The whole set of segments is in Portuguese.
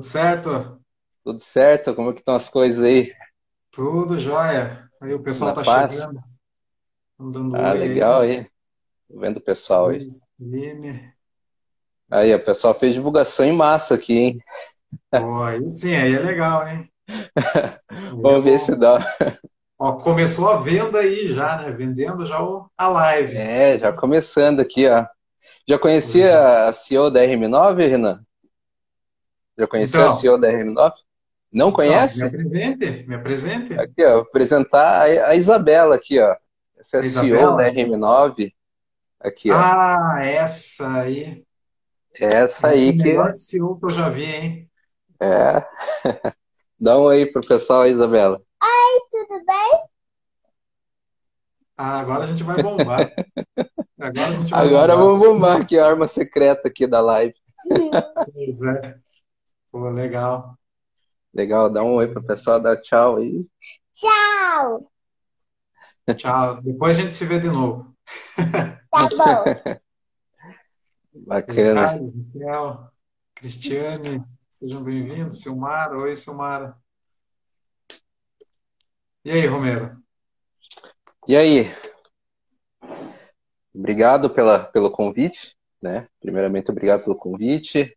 Tudo certo? Tudo certo? Como é que estão as coisas aí? Tudo jóia. Aí o pessoal Na tá paz? chegando, Ah, legal aí. aí. Tô vendo o pessoal aí. Aí, o pessoal fez divulgação em massa aqui, hein? Pô, aí sim, aí é legal, hein? Aí é Vamos ver se dá. Ó, começou a venda aí já, né? Vendendo já o- a live. É, já começando aqui, ó. Já conhecia a CEO da RM9, Renan? Já conheceu a Então, CEO da RM9? Não não, me conhece? apresente, me apresente. Aqui, ó, vou apresentar a, a Isabela aqui, ó. Essa é a CEO da Isabela? RM9. Aqui, ó. Ah, essa aí. É essa Essa é a aí que melhor CEO que eu já vi, hein? é. Dá um aí pro pessoal, Isabela. Tudo bem? Ah, agora a gente vai bombar. Agora a gente vai Agora bombar. vamos bombar aqui a arma secreta aqui da live. Pois é. Pô, legal. Legal, dá um oi pro pessoal, dá tchau aí. Tchau. Tchau. Depois a gente se vê de novo. Tá bom. Bacana. Michel, Cristiane, sejam bem-vindos. Silmara, oi, Silmara. E aí, Romero? E aí, obrigado pela, pelo convite, né? Primeiramente, obrigado pelo convite.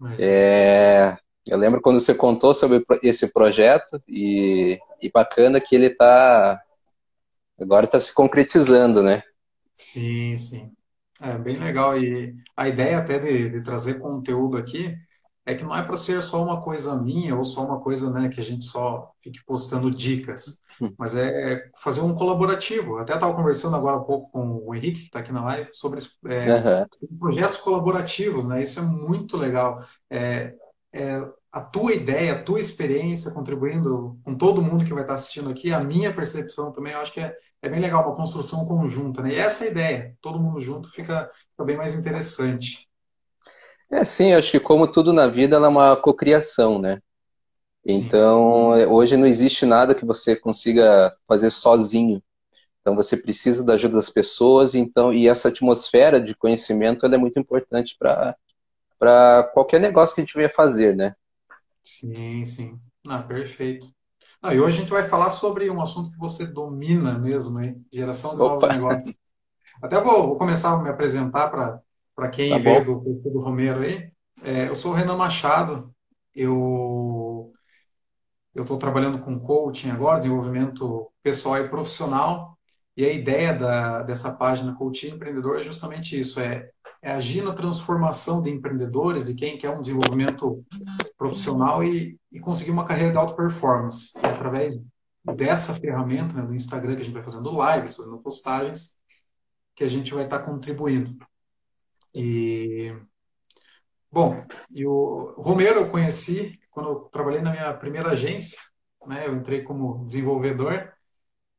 Aí. É, eu lembro quando você contou sobre esse projeto e, e bacana que ele tá agora está se concretizando, né? Sim, sim. É bem legal. E a ideia até de, de trazer conteúdo aqui é que não é para ser só uma coisa minha ou só uma coisa, né, que a gente só fique postando dicas, mas é fazer um colaborativo. Até estava conversando agora há pouco com o Henrique, que está aqui na live, sobre, é, Aham. sobre projetos colaborativos, né? Isso é muito legal. É, é a tua ideia, a tua experiência contribuindo com todo mundo que vai estar assistindo aqui, a minha percepção também, eu acho que é é bem legal, uma construção conjunta, né? E essa é a ideia, todo mundo junto fica, fica bem mais interessante. É sim, acho que como tudo na vida, ela é uma cocriação, né? Sim, Então, hoje não existe nada que você consiga fazer sozinho. Então, você precisa da ajuda das pessoas, então, e essa atmosfera de conhecimento, é muito importante para para qualquer negócio que a gente venha fazer, né? sim, sim. Ah, perfeito. Ah, e hoje a gente vai falar sobre um assunto que você domina mesmo, hein? Geração de novos Opa, negócios. Até vou, vou começar a me apresentar para para tá quem veio bom. do do Romero aí. É, eu sou o Renan Machado, eu eu estou trabalhando com coaching agora, desenvolvimento pessoal e profissional, e a ideia da, dessa página Coaching Empreendedor é justamente isso, é, é agir na transformação de empreendedores, de quem quer um desenvolvimento profissional e, e conseguir uma carreira de alta performance. E através dessa ferramenta, né, do Instagram, que a gente vai fazendo lives, fazendo postagens, que a gente vai estar contribuindo. E, bom, e o Romero eu conheci quando eu trabalhei na minha primeira agência, né? Eu entrei como desenvolvedor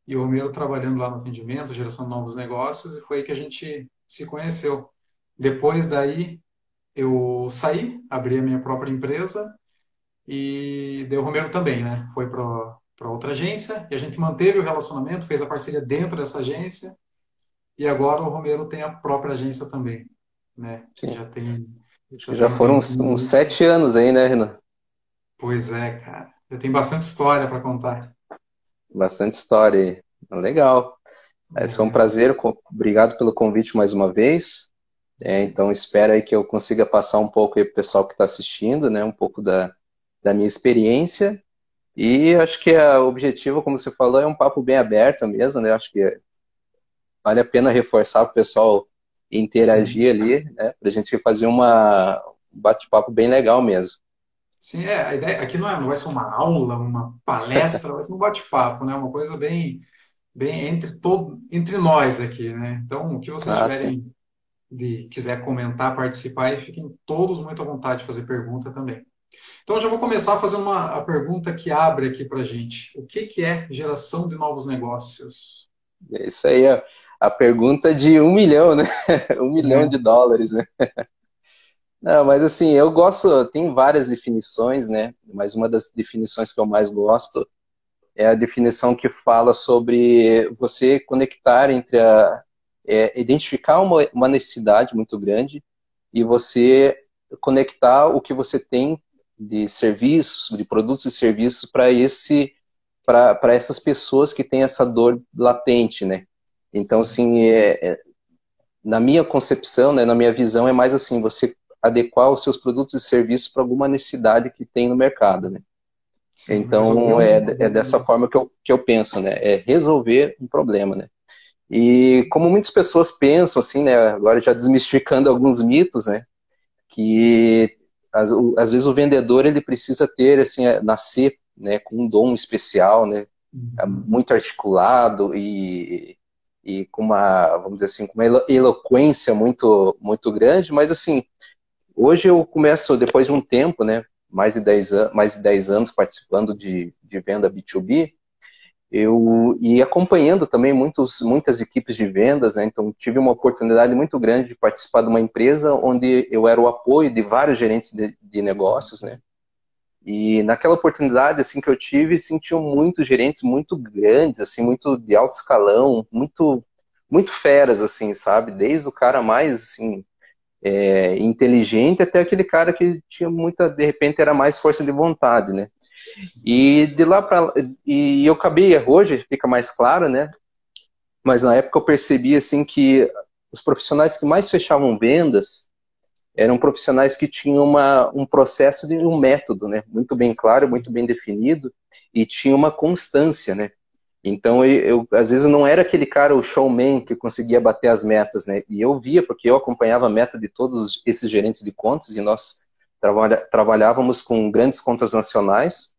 e o Romero trabalhando lá no atendimento, geração de novos negócios, e foi aí que a gente se conheceu. Depois daí, eu saí, abri a minha própria empresa e deu o Romero também, né? Foi para outra agência e a gente manteve o relacionamento, fez a parceria dentro dessa agência e agora o Romero tem a própria agência também, né? Sim. já tem já já tem um foram uns, uns sete anos aí, né, Renan? Pois é, cara. Já tem bastante história para contar. Bastante história aí. Legal. Esse foi um É, prazer. Obrigado pelo convite mais uma vez. É, então, espero aí que eu consiga passar um pouco aí pro pessoal que está assistindo, né? Um pouco da, da minha experiência. E acho que a- o objetivo, como você falou, é um papo bem aberto mesmo, né? Acho que vale a pena reforçar para o pessoal sim. interagir ali, né? Para a gente fazer uma, um bate-papo bem legal mesmo. Sim, é, a ideia aqui não é, não vai ser uma aula, uma palestra, vai ser um bate-papo, né? Uma coisa bem, bem entre todo, entre nós aqui, né? Então, o que vocês Ah, sim. tiverem de quiser comentar, participar, e fiquem todos muito à vontade de fazer pergunta também. Então, eu já vou começar fazendo uma a pergunta que abre aqui para gente. O que que é geração de novos negócios? É Isso aí é a pergunta de um milhão, né? Um milhão de É, dólares, né? Não, mas assim, eu gosto, tem várias definições, né? Mas uma das definições que eu mais gosto é a definição que fala sobre você conectar entre a, é, identificar uma, uma necessidade muito grande e você conectar o que você tem de serviços, de produtos e serviços para esse para essas pessoas que têm essa dor latente, né? Então, assim, é, é, na minha concepção, né, na minha visão, é mais assim, você adequar os seus produtos e serviços para alguma necessidade que tem no mercado, né? Sim, então, é, é dessa forma que eu, que eu penso, né? É resolver um problema, né? E como muitas pessoas pensam, assim, né? Agora já desmistificando alguns mitos, né? Que às, às vezes o vendedor ele precisa ter, assim, é, nascer né, com um dom especial, né, uhum. muito articulado e, e com uma, vamos dizer assim, com uma eloquência muito, muito grande, mas assim, hoje eu começo, depois de um tempo, né, mais de 10, an mais de 10 anos participando de, de venda B2B, eu e acompanhando também muitos, muitas equipes de vendas, né? Então tive uma oportunidade muito grande de participar de uma empresa onde eu era o apoio de vários gerentes de, de negócios, né? E naquela oportunidade assim que eu tive, sentiam muitos gerentes muito grandes, assim, muito de alto escalão, muito muito feras assim, sabe? Desde o cara mais assim é, inteligente até aquele cara que tinha muita, de repente era mais força de vontade, né? E de lá para e eu acabei hoje fica mais claro, né? Mas na época eu percebi assim que os profissionais que mais fechavam vendas eram profissionais que tinham uma, um processo de um método, né, muito bem claro, muito bem definido e tinha uma constância, né. Então eu, eu, às vezes não era aquele cara o showman que conseguia bater as metas, né. E eu via porque eu acompanhava a meta de todos esses gerentes de contas e nós trabalha, trabalhávamos com grandes contas nacionais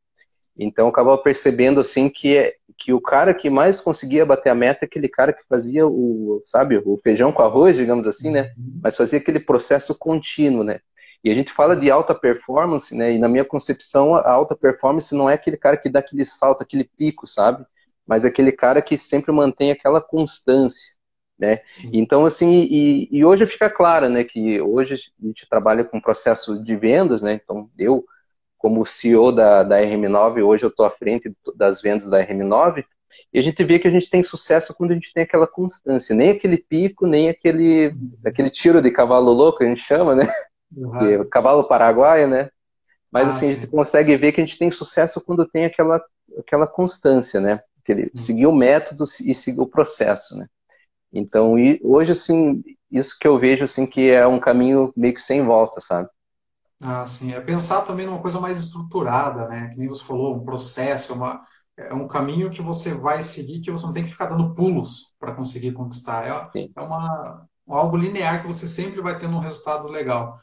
então eu acabava percebendo assim que que o cara que mais conseguia bater a meta é aquele cara que fazia o, sabe, o feijão com arroz, digamos assim, né? Uhum. Mas fazia aquele processo contínuo, né? E a gente fala de alta performance, né? E na minha concepção, a alta performance não é aquele cara que dá aquele salto, aquele pico, sabe? Mas é aquele cara que sempre mantém aquela constância, né? Sim. Então, assim, e, e hoje fica claro, né? Que hoje a gente trabalha com processo de vendas, né? Então, eu como CEO da, da RM9, hoje eu estou à frente das vendas da RM9, e a gente vê que a gente tem sucesso quando a gente tem aquela constância, nem aquele pico, nem aquele, aquele tiro de cavalo louco, a gente chama, né? Uhum. cavalo paraguaio, né? Mas ah, assim, sim. a gente consegue ver que a gente tem sucesso quando tem aquela, aquela constância, né? Aquele, seguir o método e seguir o processo, né? Então, e hoje, assim, isso que eu vejo, assim, que é um caminho meio que sem volta, sabe? Ah, sim. É pensar também numa coisa mais estruturada, né? Que nem você falou, um processo, uma, é um caminho que você vai seguir, que você não tem que ficar dando pulos para conseguir conquistar. É, é uma, algo linear que você sempre vai tendo um resultado legal.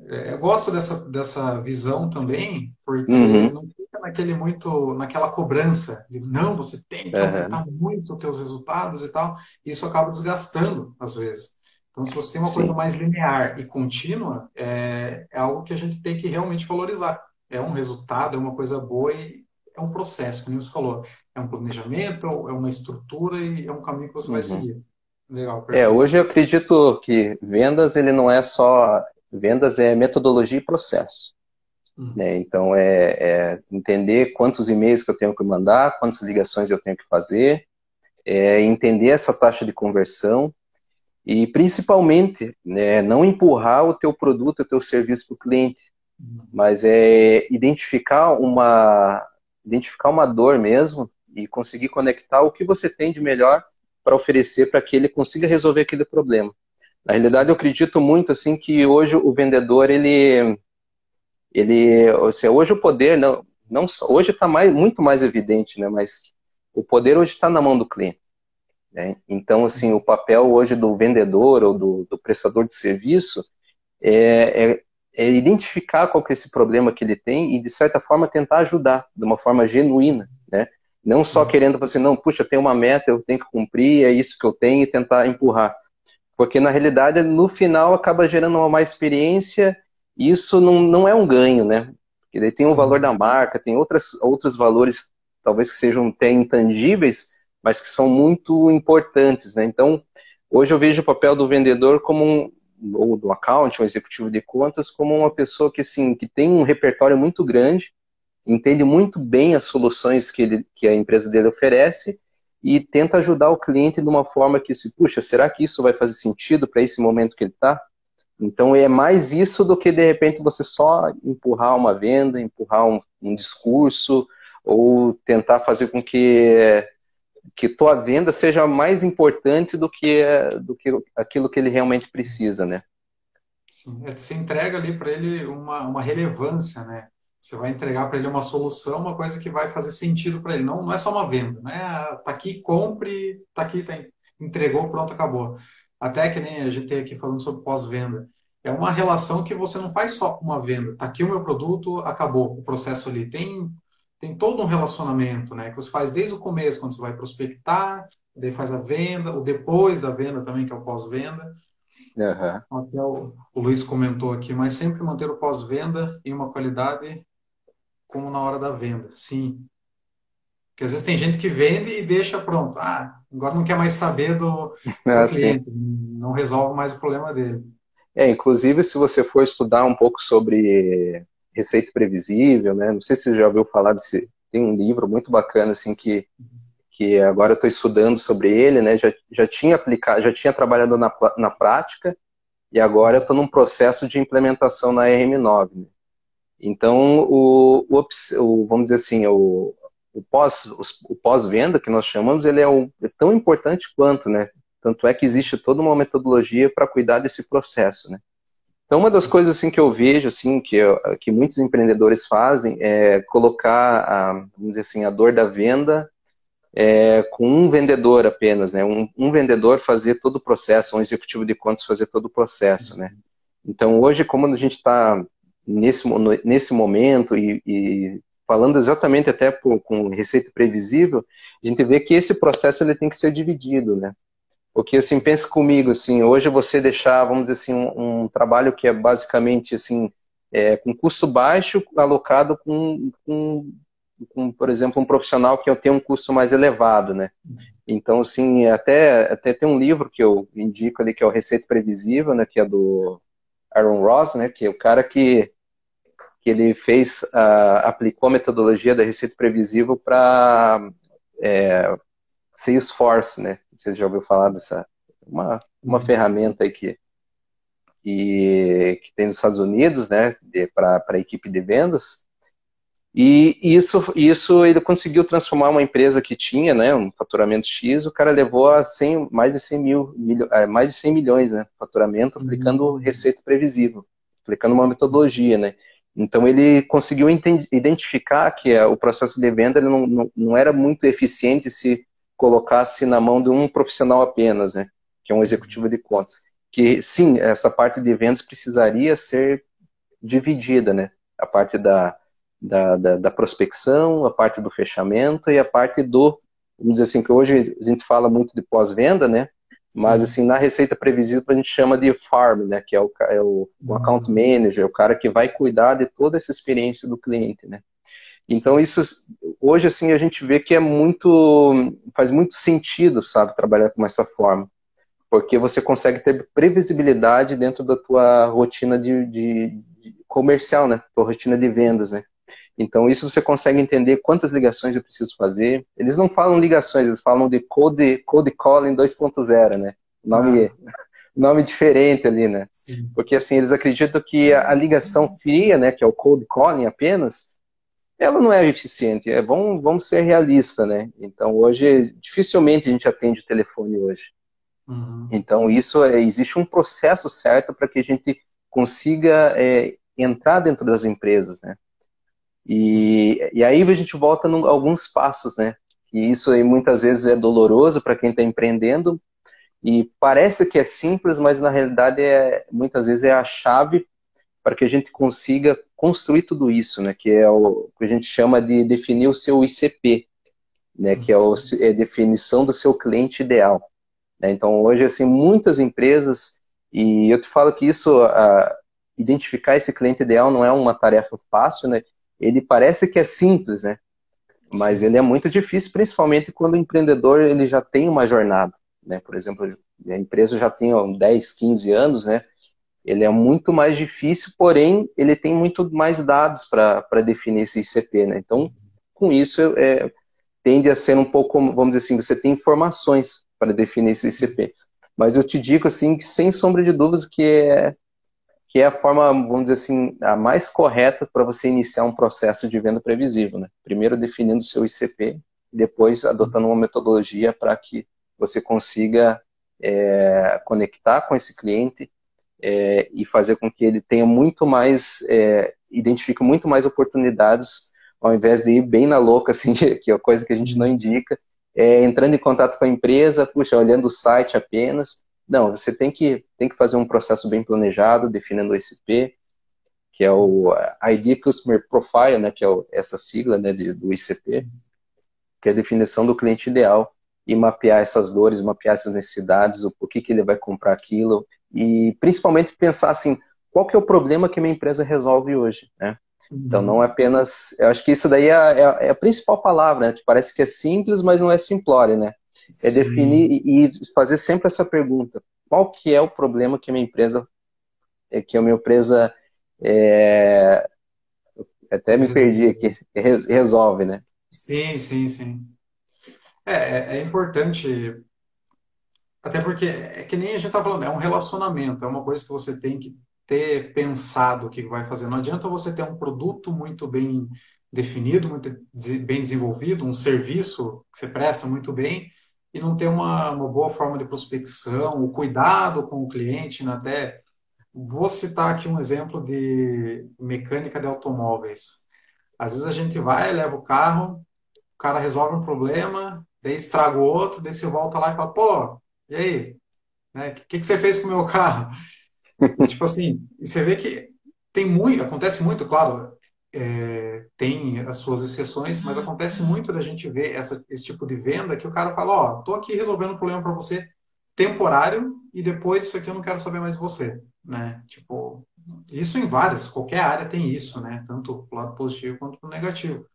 É, eu gosto dessa, dessa visão também, porque uhum. não fica naquele muito, naquela cobrança. De, não, você tem que aumentar muito os teus resultados e tal. Isso acaba desgastando, às vezes. Então, se você tem uma Sim. coisa mais linear e contínua, é, é algo que a gente tem que realmente valorizar. É um resultado, é uma coisa boa e é um processo, como você falou. É um planejamento, é uma estrutura e é um caminho que você uhum. vai seguir. Legal. É, hoje eu acredito que vendas ele não é só vendas é metodologia e processo. Uhum. Né? Então é, é, entender quantos e-mails que eu tenho que mandar, quantas ligações eu tenho que fazer, é entender essa taxa de conversão, e principalmente, né, não empurrar o teu produto, o teu serviço para o cliente, uhum. mas é identificar uma, identificar uma dor mesmo e conseguir conectar o que você tem de melhor para oferecer para que ele consiga resolver aquele problema. Na realidade, eu acredito muito assim que hoje o vendedor ele, ele, seja, hoje o poder não, não hoje está mais, muito mais evidente, né? Mas o poder hoje está na mão do cliente. Né? Então, assim, o papel hoje do vendedor ou do, do prestador de serviço é, é, é, identificar qual que é esse problema que ele tem e, de certa forma, tentar ajudar de uma forma genuína, né? Não só querendo você, assim, não, puxa, tem uma meta, eu tenho que cumprir, é isso que eu tenho e tentar empurrar. Porque, na realidade, no final, acaba gerando uma má experiência e isso não, não é um ganho, né? Porque daí tem o valor da marca, tem outras, outros valores, talvez que sejam até intangíveis, mas que são muito importantes. Né? Então, hoje eu vejo o papel do vendedor como um, ou do account, um executivo de contas, como uma pessoa que, assim, que tem um repertório muito grande, entende muito bem as soluções que, ele, que a empresa dele oferece e tenta ajudar o cliente de uma forma que se, puxa, será que isso vai fazer sentido para esse momento que ele está? Então é mais isso do que de repente você só empurrar uma venda, empurrar um, um discurso ou tentar fazer com que que tua venda seja mais importante do que do que aquilo que ele realmente precisa, né? Sim, é, você entrega ali para ele uma, uma relevância, né? Você vai entregar para ele uma solução, uma coisa que vai fazer sentido para ele. Não, não é só uma venda, né? Tá aqui, compre, tá aqui, tá, entregou, pronto, acabou. Até que nem a gente tem aqui falando sobre pós-venda. É uma relação que você não faz só com uma venda. Tá aqui o meu produto, acabou o processo ali. Tem tem todo um relacionamento, né? Que você faz desde o começo, quando você vai prospectar, daí faz a venda, o depois da venda também, que é o pós-venda. Uhum. Até o, o Luiz comentou aqui, mas sempre manter o pós-venda em uma qualidade como na hora da venda. Sim. Porque às vezes tem gente que vende e deixa pronto. Ah, agora não quer mais saber do, do ah, cliente, sim. não resolve mais o problema dele. É, inclusive, se você for estudar um pouco sobre receita previsível, né? Não sei se você já ouviu falar desse. Tem um livro muito bacana, assim, que, que agora eu estou estudando sobre ele, né? Já, já tinha aplicado, já tinha trabalhado na, na prática, e agora eu estou num processo de implementação na RM9. Né? Então, o, o, vamos dizer assim, o, o pós-venda, pós que nós chamamos, ele é, é tão importante quanto, né? Tanto é que existe toda uma metodologia para cuidar desse processo, né? Então, uma das coisas assim que eu vejo assim que, que muitos empreendedores fazem é colocar, a, vamos dizer assim, a dor da venda é, com um vendedor apenas, né? Um, um, vendedor fazer todo o processo, um executivo de contas fazer todo o processo, né? Então, hoje, como a gente está nesse, nesse momento e, e falando exatamente até por, com receita previsível, a gente vê que esse processo ele tem que ser dividido, né? Porque, assim, pense comigo, assim, hoje você deixar, vamos dizer assim, um, um trabalho que é basicamente, assim, é, com custo baixo, alocado com, com, com, por exemplo, um profissional que tem um custo mais elevado, né? Então, assim, até, até tem um livro que eu indico ali, que é o Receita Previsível, né, que é do Aaron Ross, né, que é o cara que, que ele fez, uh, aplicou a metodologia da Receita Previsível para é, Salesforce, né? Você já ouviu falar dessa uma, uma uhum. ferramenta aí que, que, que, tem nos Estados Unidos, né, para a equipe de vendas. E isso, isso ele conseguiu transformar uma empresa que tinha, né, um faturamento X, o cara levou a 100, mais de 100 mil, milho, é, mais de 100 milhões, né, faturamento, uhum. aplicando receita previsível, aplicando uma metodologia, né. Então ele conseguiu identificar que o processo de venda ele não, não, não era muito eficiente se colocasse na mão de um profissional apenas, né, que é um executivo de contas. Que sim, essa parte de vendas precisaria ser dividida, né, a parte da, da, da, da prospecção, a parte do fechamento e a parte do, vamos dizer assim, que hoje a gente fala muito de pós-venda, né, mas assim, na receita previsível a gente chama de farm, né, que é o, é o, o account uhum. manager, o cara que vai cuidar de toda essa experiência do cliente, né. Então isso hoje assim a gente vê que é muito faz muito sentido, sabe, trabalhar com essa forma, porque você consegue ter previsibilidade dentro da tua rotina de, de, de comercial, né, tua rotina de vendas, né. Então isso você consegue entender quantas ligações eu preciso fazer. Eles não falam ligações, eles falam de code code calling 2.0, né? Nome ah. nome diferente ali, né? Sim. Porque assim eles acreditam que a, a ligação fria, né, que é o cold calling apenas, ela não é eficiente. É, vamos, vamos ser realistas, né? Então, hoje, dificilmente a gente atende o telefone hoje. Uhum. Então, isso é, existe um processo certo para que a gente consiga é, entrar dentro das empresas, né? E, e aí a gente volta a alguns passos, né? E isso aí muitas vezes é doloroso para quem está empreendendo e parece que é simples, mas na realidade é muitas vezes é a chave para que a gente consiga construir tudo isso, né, que é o que a gente chama de definir o seu ICP, né, que é, o, é a definição do seu cliente ideal. Né? Então, hoje, assim, muitas empresas, e eu te falo que isso, a, identificar esse cliente ideal não é uma tarefa fácil, né, ele parece que é simples, né, mas ele é muito difícil, principalmente quando o empreendedor ele já tem uma jornada, né, por exemplo, a empresa já tem 10, 15 anos, né, ele é muito mais difícil, porém ele tem muito mais dados para definir esse ICP, né? Então, com isso, é, tende a ser um pouco, vamos dizer assim, você tem informações para definir esse ICP. Mas eu te digo, assim, que sem sombra de dúvidas que é, que é a forma, vamos dizer assim, a mais correta para você iniciar um processo de venda previsível. Né? Primeiro definindo o seu ICP, depois adotando uma metodologia para que você consiga é, conectar com esse cliente é, e fazer com que ele tenha muito mais, é, identifique muito mais oportunidades, ao invés de ir bem na louca, assim, que é coisa que a gente não indica, é, entrando em contato com a empresa, puxa, olhando o site apenas. Não, você tem que, tem que fazer um processo bem planejado, definindo o ICP, que é o ID Customer Profile, né, que é o, essa sigla né, de, do ICP, que é a definição do cliente ideal, e mapear essas dores, mapear essas necessidades, o porquê que ele vai comprar aquilo, e principalmente pensar assim, qual que é o problema que minha empresa resolve hoje, né? Uhum. Então não é apenas, eu acho que isso daí é, é, é a principal palavra, né? Que parece que é simples, mas não é simplório, né? É Sim. definir e, e fazer sempre essa pergunta: qual que é o problema que a minha empresa, é, que a minha empresa é, até me perdi aqui, resolve, né? Sim, sim, sim. É, é, é importante até porque é que nem a gente está falando, é um relacionamento, é uma coisa que você tem que ter pensado o que vai fazer. Não adianta você ter um produto muito bem definido, muito bem desenvolvido, um serviço que você presta muito bem e não ter uma, uma boa forma de prospecção, o cuidado com o cliente, né? até vou citar aqui um exemplo de mecânica de automóveis. Às vezes a gente vai, leva o carro, o cara resolve um problema, daí estraga o outro, daí você volta lá e fala, pô, e aí? Né? O que, que você fez com o meu carro? Tipo assim, você vê que tem muito, acontece muito, claro, é, tem as suas exceções, mas acontece muito da gente ver essa, esse tipo de venda que o cara fala, ó, oh, tô aqui resolvendo um problema para você temporário e depois isso aqui eu não quero saber mais você, né? Tipo, isso em várias, qualquer área tem isso, né? Tanto o lado positivo quanto o negativo.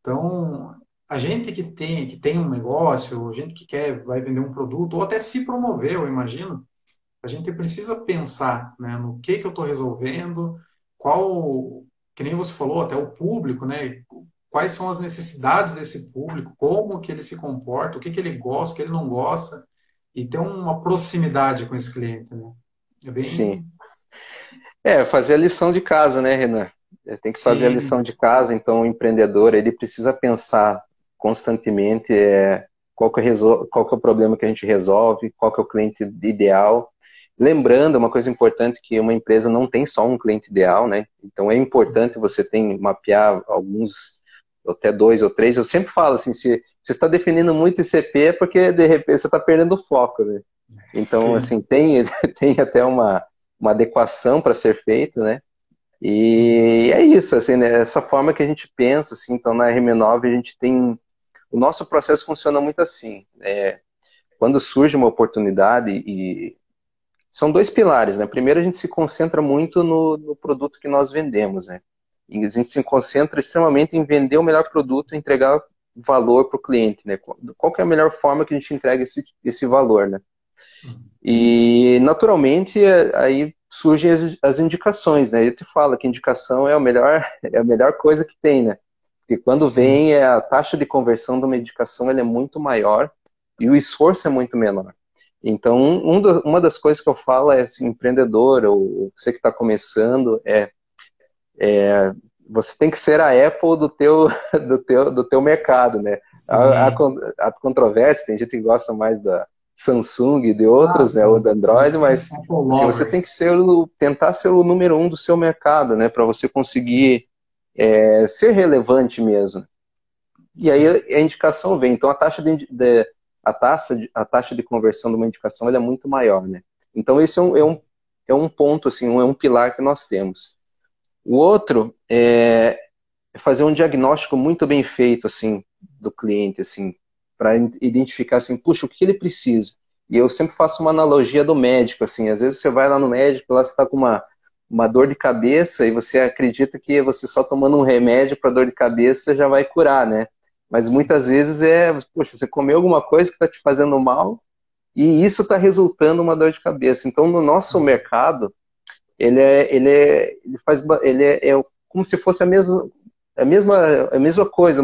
Então, a gente que tem, que tem um negócio, a gente que quer, vai vender um produto, ou até se promover, eu imagino, a gente precisa pensar né, no que, que eu estou resolvendo, qual, que nem você falou, até o público, né? Quais são as necessidades desse público, como que ele se comporta, o que, que ele gosta, o que ele não gosta, e ter uma proximidade com esse cliente, né? É bem... Sim. É, fazer a lição de casa, né, Renan? Tem que fazer Sim. a lição de casa, então o empreendedor, ele precisa pensar constantemente é, qual, que é qual que é o problema que a gente resolve, qual que é o cliente ideal. Lembrando, uma coisa importante, que uma empresa não tem só um cliente ideal, né? Então é importante você ter, mapear alguns, até dois ou três. Eu sempre falo assim, se você está definindo muito ICP é porque de repente você está perdendo o foco, né? Então, Sim. assim, tem, tem até uma, uma adequação para ser feito, né? E é isso, assim, né? essa forma que a gente pensa, assim, então na RM9 a gente tem o nosso processo funciona muito assim. É, quando surge uma oportunidade e são dois pilares, né? Primeiro a gente se concentra muito no, no produto que nós vendemos, né? E a gente se concentra extremamente em vender o melhor produto, entregar valor para o cliente, né? Qual é a melhor forma que a gente entrega esse, esse valor, né? E naturalmente aí surgem as, as indicações, né? Eu te falo que indicação é a melhor é a melhor coisa que tem, né? Porque quando Sim. vem, é, a taxa de conversão da medicação é muito maior e o esforço é muito menor. Então, um do, uma das coisas que eu falo é, assim, empreendedor, ou você que está começando, é, é, você tem que ser a Apple do teu, do teu, do teu mercado, né? A, a, a, controvérsia, tem gente que gosta mais da Samsung e de outros, né, ou da Android, mas assim, você tem que ser o, tentar ser o número um do seu mercado, né? Para você conseguir é, ser relevante mesmo. E aí a indicação vem. Então a taxa de, de, a taxa de, a taxa de conversão de uma indicação é muito maior, né? Então esse é um, é um, é um ponto, assim, um, é um pilar que nós temos. O outro é fazer um diagnóstico muito bem feito, assim, do cliente, assim, para identificar, assim, puxa, o que ele precisa. E eu sempre faço uma analogia do médico, assim, às vezes você vai lá no médico, lá você está com uma uma dor de cabeça e você acredita que você só tomando um remédio para dor de cabeça já vai curar, né? Mas muitas vezes é, poxa, você comeu alguma coisa que está te fazendo mal e isso está resultando uma dor de cabeça. Então, no nosso mercado, ele é, ele é, ele faz, ele é, é como se fosse a mesma, a mesma, a mesma coisa,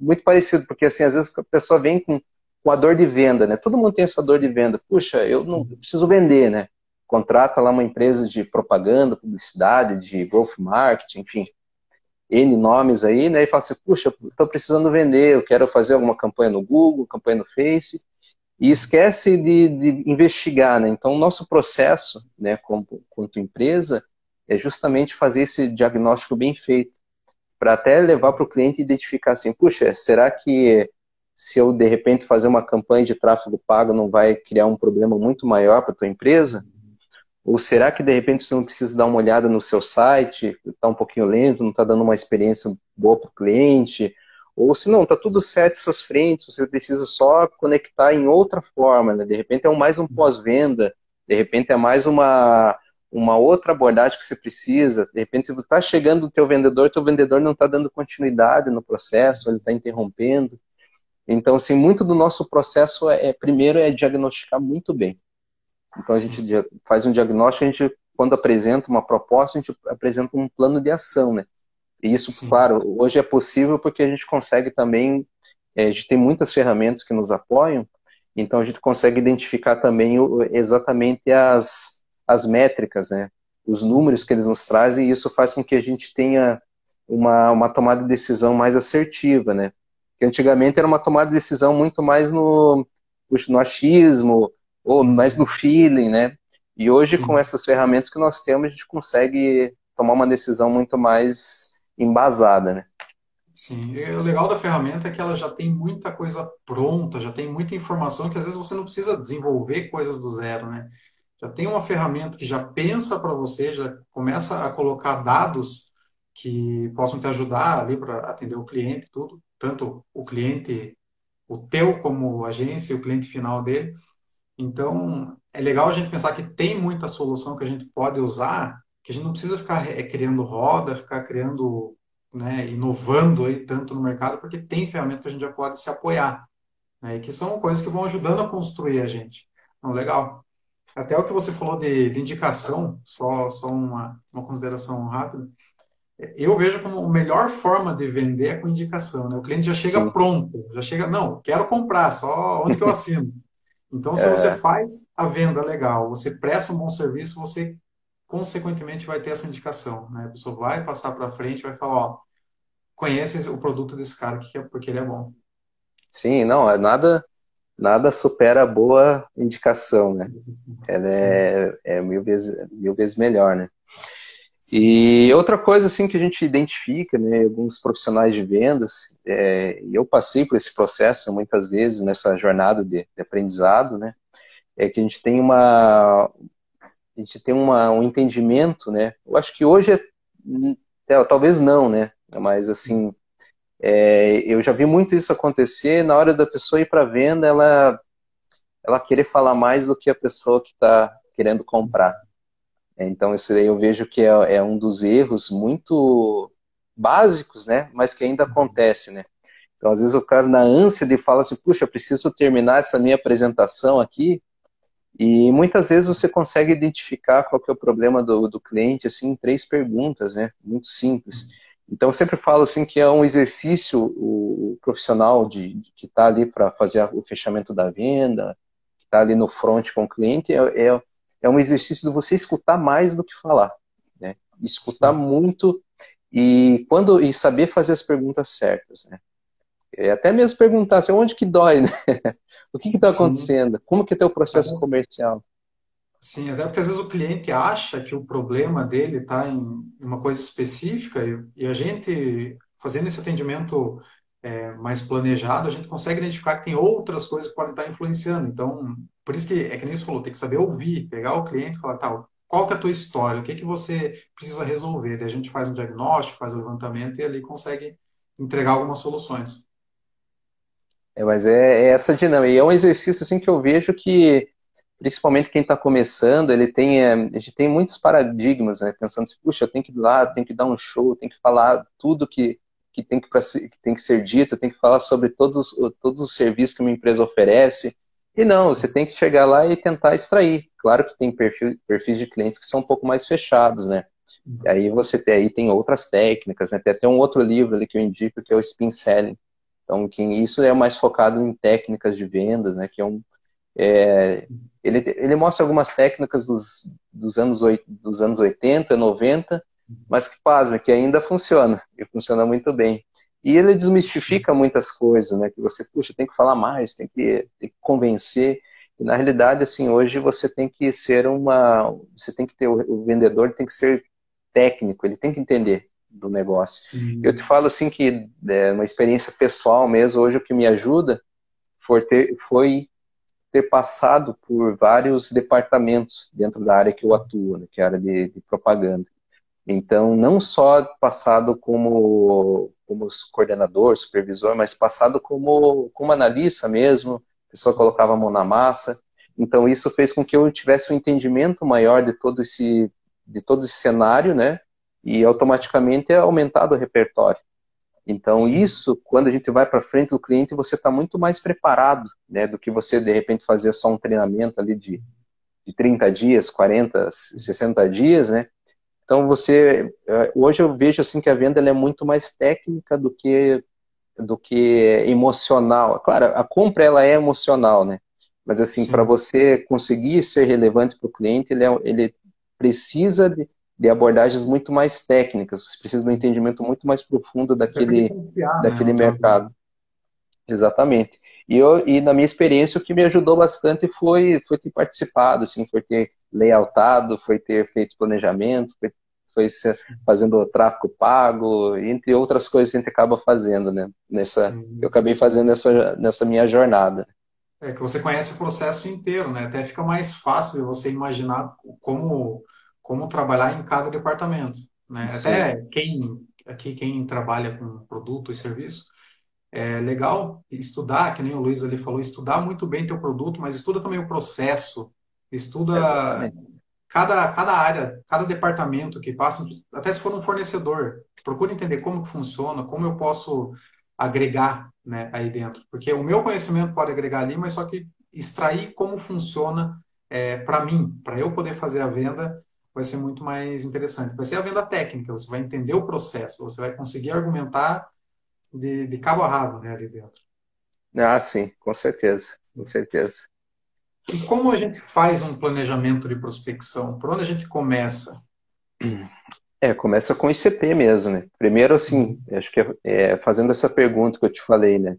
muito parecido, porque assim, às vezes a pessoa vem com, com a dor de venda, né? Todo mundo tem essa dor de venda. Puxa, eu não eu preciso vender, né? Contrata lá uma empresa de propaganda, publicidade, de growth marketing, enfim, N nomes aí, né? E fala assim, puxa, estou precisando vender, eu quero fazer alguma campanha no Google, campanha no Face, e esquece de, de investigar, né? Então, o nosso processo, né, como, quanto empresa, é justamente fazer esse diagnóstico bem feito, para até levar para o cliente identificar assim, puxa, será que se eu de repente fazer uma campanha de tráfego pago não vai criar um problema muito maior para a tua empresa? Ou será que de repente você não precisa dar uma olhada no seu site, está um pouquinho lento, não está dando uma experiência boa para o cliente? Ou se não, está tudo certo essas frentes, você precisa só conectar em outra forma, né? De repente é mais um pós-venda, de repente é mais uma, uma outra abordagem que você precisa. De repente você está chegando o teu vendedor, teu vendedor não está dando continuidade no processo, ele está interrompendo. Então, assim, muito do nosso processo é, é, primeiro é diagnosticar muito bem. Então, a Sim. gente faz um diagnóstico, a gente, quando apresenta uma proposta, a gente apresenta um plano de ação, né? E isso, Sim. claro, hoje é possível porque a gente consegue também, é, a gente tem muitas ferramentas que nos apoiam, então a gente consegue identificar também o, exatamente as, as métricas, né? Os números que eles nos trazem, e isso faz com que a gente tenha uma, uma tomada de decisão mais assertiva, né? que antigamente era uma tomada de decisão muito mais no, no achismo, ou mais no feeling, né? E hoje, Sim. com essas ferramentas que nós temos, a gente consegue tomar uma decisão muito mais embasada, né? Sim, e o legal da ferramenta é que ela já tem muita coisa pronta, já tem muita informação que às vezes você não precisa desenvolver coisas do zero, né? Já tem uma ferramenta que já pensa para você, já começa a colocar dados que possam te ajudar ali para atender o cliente, tudo tanto o cliente, o teu como agência, o cliente final dele. Então, é legal a gente pensar que tem muita solução que a gente pode usar, que a gente não precisa ficar criando roda, ficar criando, né, inovando aí tanto no mercado, porque tem ferramentas que a gente já pode se apoiar, né, e que são coisas que vão ajudando a construir a gente. Então, legal. Até o que você falou de, de indicação, só, só uma, uma consideração rápida eu vejo como a melhor forma de vender é com indicação. Né? O cliente já chega Sim. pronto, já chega, não, quero comprar, só onde que eu assino. Então, se é. você faz a venda legal, você presta um bom serviço, você consequentemente vai ter essa indicação. Né? A pessoa vai passar para frente, vai falar, ó, conhece o produto desse cara é, porque ele é bom. Sim, não, é nada nada supera a boa indicação, né? Ela é, é mil, vezes, mil vezes melhor, né? E outra coisa assim que a gente identifica, né, alguns profissionais de vendas, é, e eu passei por esse processo muitas vezes nessa jornada de, de, aprendizado, né, é que a gente tem uma a gente tem uma, um entendimento, né, eu acho que hoje é, é talvez não, né, mas assim é, eu já vi muito isso acontecer na hora da pessoa ir para venda, ela ela querer falar mais do que a pessoa que está querendo comprar. Então, esse aí eu vejo que é, é, um dos erros muito básicos, né? Mas que ainda acontece, né? Então, às vezes o cara, na ânsia de falar assim, puxa, preciso terminar essa minha apresentação aqui, e muitas vezes você consegue identificar qual que é o problema do, do cliente, assim, em três perguntas, né? Muito simples. Então, eu sempre falo, assim, que é um exercício, o profissional de, de que está ali para fazer o fechamento da venda, que está ali no front com o cliente, é, é é um exercício de você escutar mais do que falar, né? Escutar Sim. muito e quando e saber fazer as perguntas certas, né? É até mesmo perguntar assim, onde que dói, né? o que está acontecendo? Como que é o processo é. comercial? Sim, até porque às vezes o cliente acha que o problema dele está em uma coisa específica e, a gente, fazendo esse atendimento é, mais planejado, a gente consegue identificar que tem outras coisas que podem estar influenciando. Então, por isso que é que nem você falou, tem que saber ouvir, pegar o cliente e falar, tá, qual que é a tua história, o que, é que você precisa resolver. Daí a gente faz um diagnóstico, faz o um levantamento e ali consegue entregar algumas soluções. É, mas é, é essa dinâmica. E é um exercício assim que eu vejo que, principalmente quem está começando, ele tem, é, a gente tem muitos paradigmas, né? Pensando assim, puxa, eu tenho que ir lá, tenho que dar um show, tenho que falar tudo que, que, tem, que, que tem que ser dito, tenho que falar sobre todos, todos os serviços que uma empresa oferece. E não, você tem que chegar lá e tentar extrair. Claro que tem perfil, perfis de clientes que são um pouco mais fechados, né? Uhum. E aí você tem, aí tem outras técnicas, né? Tem até um outro livro ali que eu indico que é o Spin Selling. Então, que isso é mais focado em técnicas de vendas, né? Que é um, É, ele, ele mostra algumas técnicas dos, dos, anos, dos anos 80, 90, mas que pasma, que ainda funciona, e funciona muito bem. E ele desmistifica muitas coisas, né? Que você, puxa, tem que falar mais, tem que, tem que convencer. E na realidade, assim, hoje você tem que ser uma. Você tem que ter. O vendedor tem que ser técnico, ele tem que entender do negócio. Sim. Eu te falo assim que é uma experiência pessoal mesmo, hoje o que me ajuda foi ter, foi ter passado por vários departamentos dentro da área que eu atuo, né, que é a área de, de propaganda. Então, não só passado como, como coordenador, supervisor, mas passado como, como analista mesmo, a pessoa colocava a mão na massa. Então, isso fez com que eu tivesse um entendimento maior de todo esse, de todo esse cenário, né? E automaticamente é aumentado o repertório. Então, Sim. isso, quando a gente vai para frente do cliente, você está muito mais preparado, né? Do que você, de repente, fazer só um treinamento ali de, de 30 dias, 40, 60 dias, né? Então você, é, hoje eu vejo assim que a venda é muito mais técnica do que do que emocional. Claro, a compra ela é emocional, né? Mas assim, para você conseguir ser relevante para o cliente, ele, é, ele precisa de, de, abordagens muito mais técnicas. Você precisa de um entendimento muito mais profundo daquele, né, daquele né? mercado. Exatamente. E, eu, e na minha experiência, o que me ajudou bastante foi, foi ter participado, assim, foi ter layoutado, foi ter feito planejamento, foi, foi fazendo tráfego pago, entre outras coisas que a gente acaba fazendo, né? Nessa, eu acabei fazendo essa, nessa minha jornada. É que você conhece o processo inteiro, né? Até fica mais fácil você imaginar como, como trabalhar em cada departamento, né? Sim. Até quem aqui quem trabalha com produto e serviço é legal estudar, que nem o Luiz ali falou, estudar muito bem teu produto, mas estuda também o processo Estuda cada, cada área, cada departamento que passa, até se for um fornecedor, procura entender como que funciona, como eu posso agregar né, aí dentro. Porque o meu conhecimento pode agregar ali, mas só que extrair como funciona é, para mim, para eu poder fazer a venda, vai ser muito mais interessante. Vai ser a venda técnica, você vai entender o processo, você vai conseguir argumentar de, de cabo a rabo né, ali dentro. Ah, sim, com certeza, com certeza. E como a gente faz um planejamento de prospecção? Por onde a gente começa? É, começa com ICP mesmo, né? Primeiro, assim, acho que é, é, fazendo essa pergunta que eu te falei, né?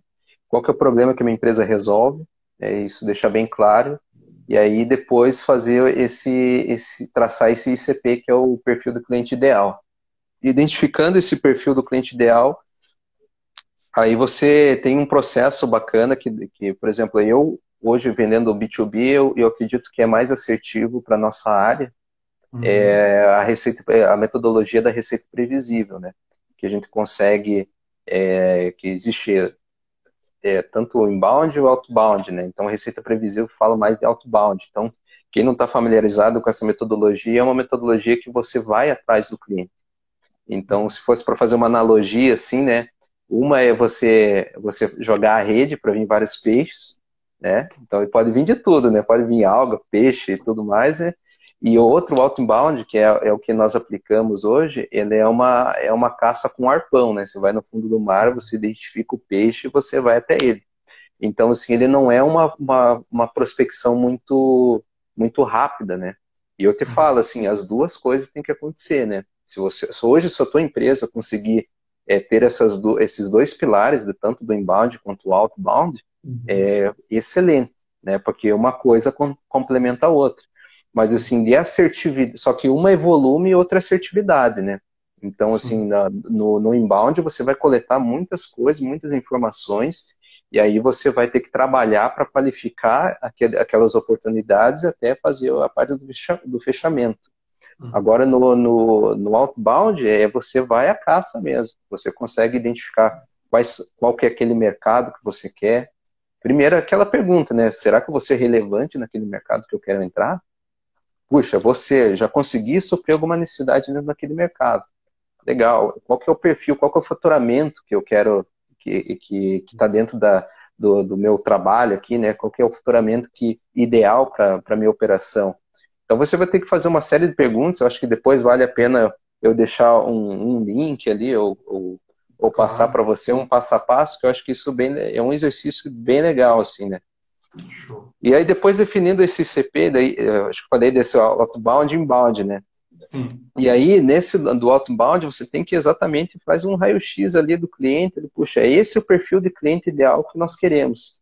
Qual que é o problema que a minha empresa resolve? É isso deixar bem claro. E aí depois fazer esse, esse traçar esse ICP que é o perfil do cliente ideal. Identificando esse perfil do cliente ideal, aí você tem um processo bacana que, que por exemplo, eu hoje vendendo o B2B, eu, eu acredito que é mais assertivo para nossa área uhum. é a receita, a metodologia da receita previsível, né? Que a gente consegue, é, que existe é, tanto o inbound e o outbound, né? Então, a receita previsível fala mais de outbound. Então, quem não está familiarizado com essa metodologia, é uma metodologia que você vai atrás do cliente. Então, se fosse para fazer uma analogia assim, né? Uma é você, você jogar a rede para vir vários peixes, né? Então ele pode vir de tudo, né? Pode vir alga, peixe e tudo mais, né? E outro outbound, que é, é, o que nós aplicamos hoje, ele é uma, é uma caça com arpão, né? Você vai no fundo do mar, você identifica o peixe e você vai até ele. Então, assim, ele não é uma, uma, uma prospecção muito, muito rápida, né? E eu te uhum. falo, assim, as duas coisas têm que acontecer, né? Se você, se hoje, se a tua empresa conseguir é, ter essas do, esses dois pilares, de, tanto do inbound quanto do outbound, uhum. é excelente, né? Porque uma coisa com, complementa a outra. Mas, assim, de assertividade, só que uma é volume e outra é assertividade, né? Então, assim, na, no, no inbound você vai coletar muitas coisas, muitas informações, e aí você vai ter que trabalhar para qualificar aquel, aquelas oportunidades até fazer a parte do, do fechamento. Uhum. Agora, no, no, no, outbound, é você vai à caça mesmo. Você consegue identificar quais, qual que é aquele mercado que você quer. Primeiro, aquela pergunta, né? Será que vou ser relevante naquele mercado que eu quero entrar? Puxa, você já consegui suprir alguma necessidade dentro daquele mercado. Legal. Qual que é o perfil, qual que é o faturamento que eu quero, que que está dentro da, do, do, meu trabalho aqui, né? Qual que é o faturamento que, ideal para a minha operação? Então você vai ter que fazer uma série de perguntas. Eu acho que depois vale a pena eu deixar um, um link ali ou, ou, ou passar para você um passo a passo, que eu acho que isso bem, é um exercício bem legal, assim, né? Show. E aí depois definindo esse CP, daí, eu acho que falei desse outbound e inbound, né? Sim. E aí, nesse do outbound, você tem que exatamente faz um raio-x ali do cliente, ele, puxa, esse é o perfil de cliente ideal que nós queremos.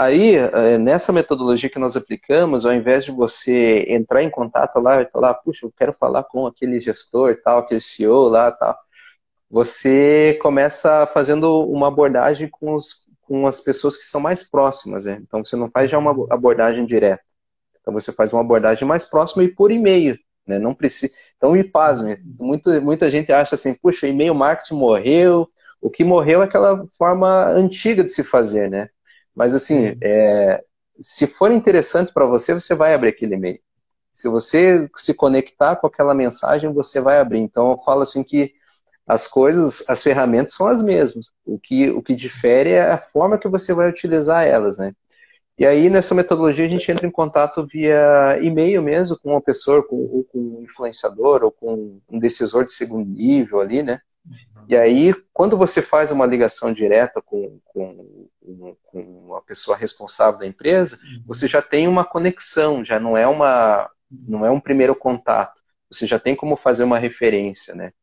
Aí, eh, nessa metodologia que nós aplicamos, ao invés de você entrar em contato lá e falar, puxa, eu quero falar com aquele gestor, tal, aquele CEO lá, tal, você começa fazendo uma abordagem com, os, com as pessoas que são mais próximas, né? Então, você não faz já uma abordagem direta. Então, você faz uma abordagem mais próxima e por e-mail, né? Não precisa. Então, e pasme, muita, muita gente acha assim, puxa, e-mail marketing morreu. O que morreu é aquela forma antiga de se fazer, né? Mas assim, é, se for interessante para você, você vai abrir aquele e-mail. Se você se conectar com aquela mensagem, você vai abrir. Então eu falo assim que as coisas, as ferramentas são as mesmas. O que, o que difere é a forma que você vai utilizar elas, né? E aí, nessa metodologia, a gente entra em contato via e-mail mesmo com uma pessoa, com, ou com um influenciador, ou com um decisor de segundo nível ali, né? E aí, quando você faz uma ligação direta com, com, com uma pessoa responsável da empresa, uhum. você já tem uma conexão, já não é, uma, não é um primeiro contato. Você já tem como fazer uma referência, né?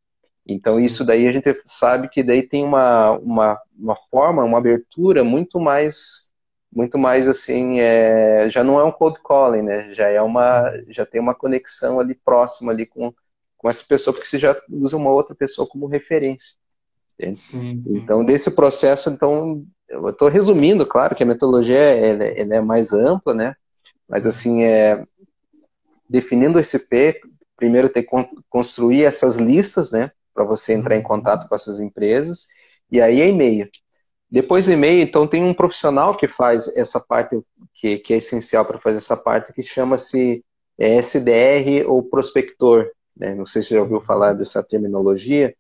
Então, Sim. isso daí a gente sabe que daí tem uma, uma, uma forma, uma abertura muito mais, muito mais assim, é, já não é um cold calling, né? Já é uma, já tem uma conexão ali próxima ali com, com essa pessoa, porque você já usa uma outra pessoa como referência. Sim, sim. Então, desse processo, então, eu estou resumindo, claro que a metodologia ela, ela é mais ampla, né? Mas, assim, é, definindo esse P, primeiro tem que construir essas listas, né? Para você entrar em uhum. contato com essas empresas, e aí é e-mail. Depois do e-mail, então, tem um profissional que faz essa parte, que, que é essencial para fazer essa parte, que chama-se é, SDR ou prospector, né? Não sei se você já ouviu falar dessa terminologia,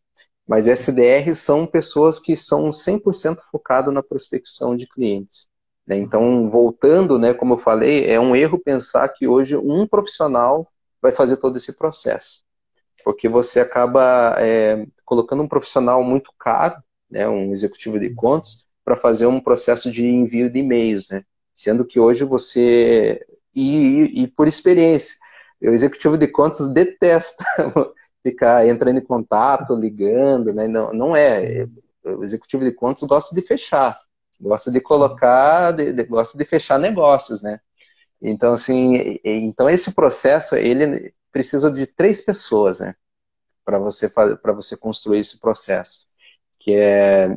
mas SDRs são pessoas que são 100% focadas na prospecção de clientes. Né? Então, voltando, né, como eu falei, é um erro pensar que hoje um profissional vai fazer todo esse processo. Porque você acaba é, colocando um profissional muito caro, né, um executivo de contas, para fazer um processo de envio de e-mails. Né? Sendo que hoje você. E, e, e por experiência, o executivo de contas detesta ficar entrando em contato, ligando, né? Não, não é. Sim. O executivo de contas gosta de fechar, gosta de colocar, de, de, gosta de fechar negócios, né? Então, assim, então esse processo, ele precisa de três pessoas, né? Para você, para você construir esse processo. Que é,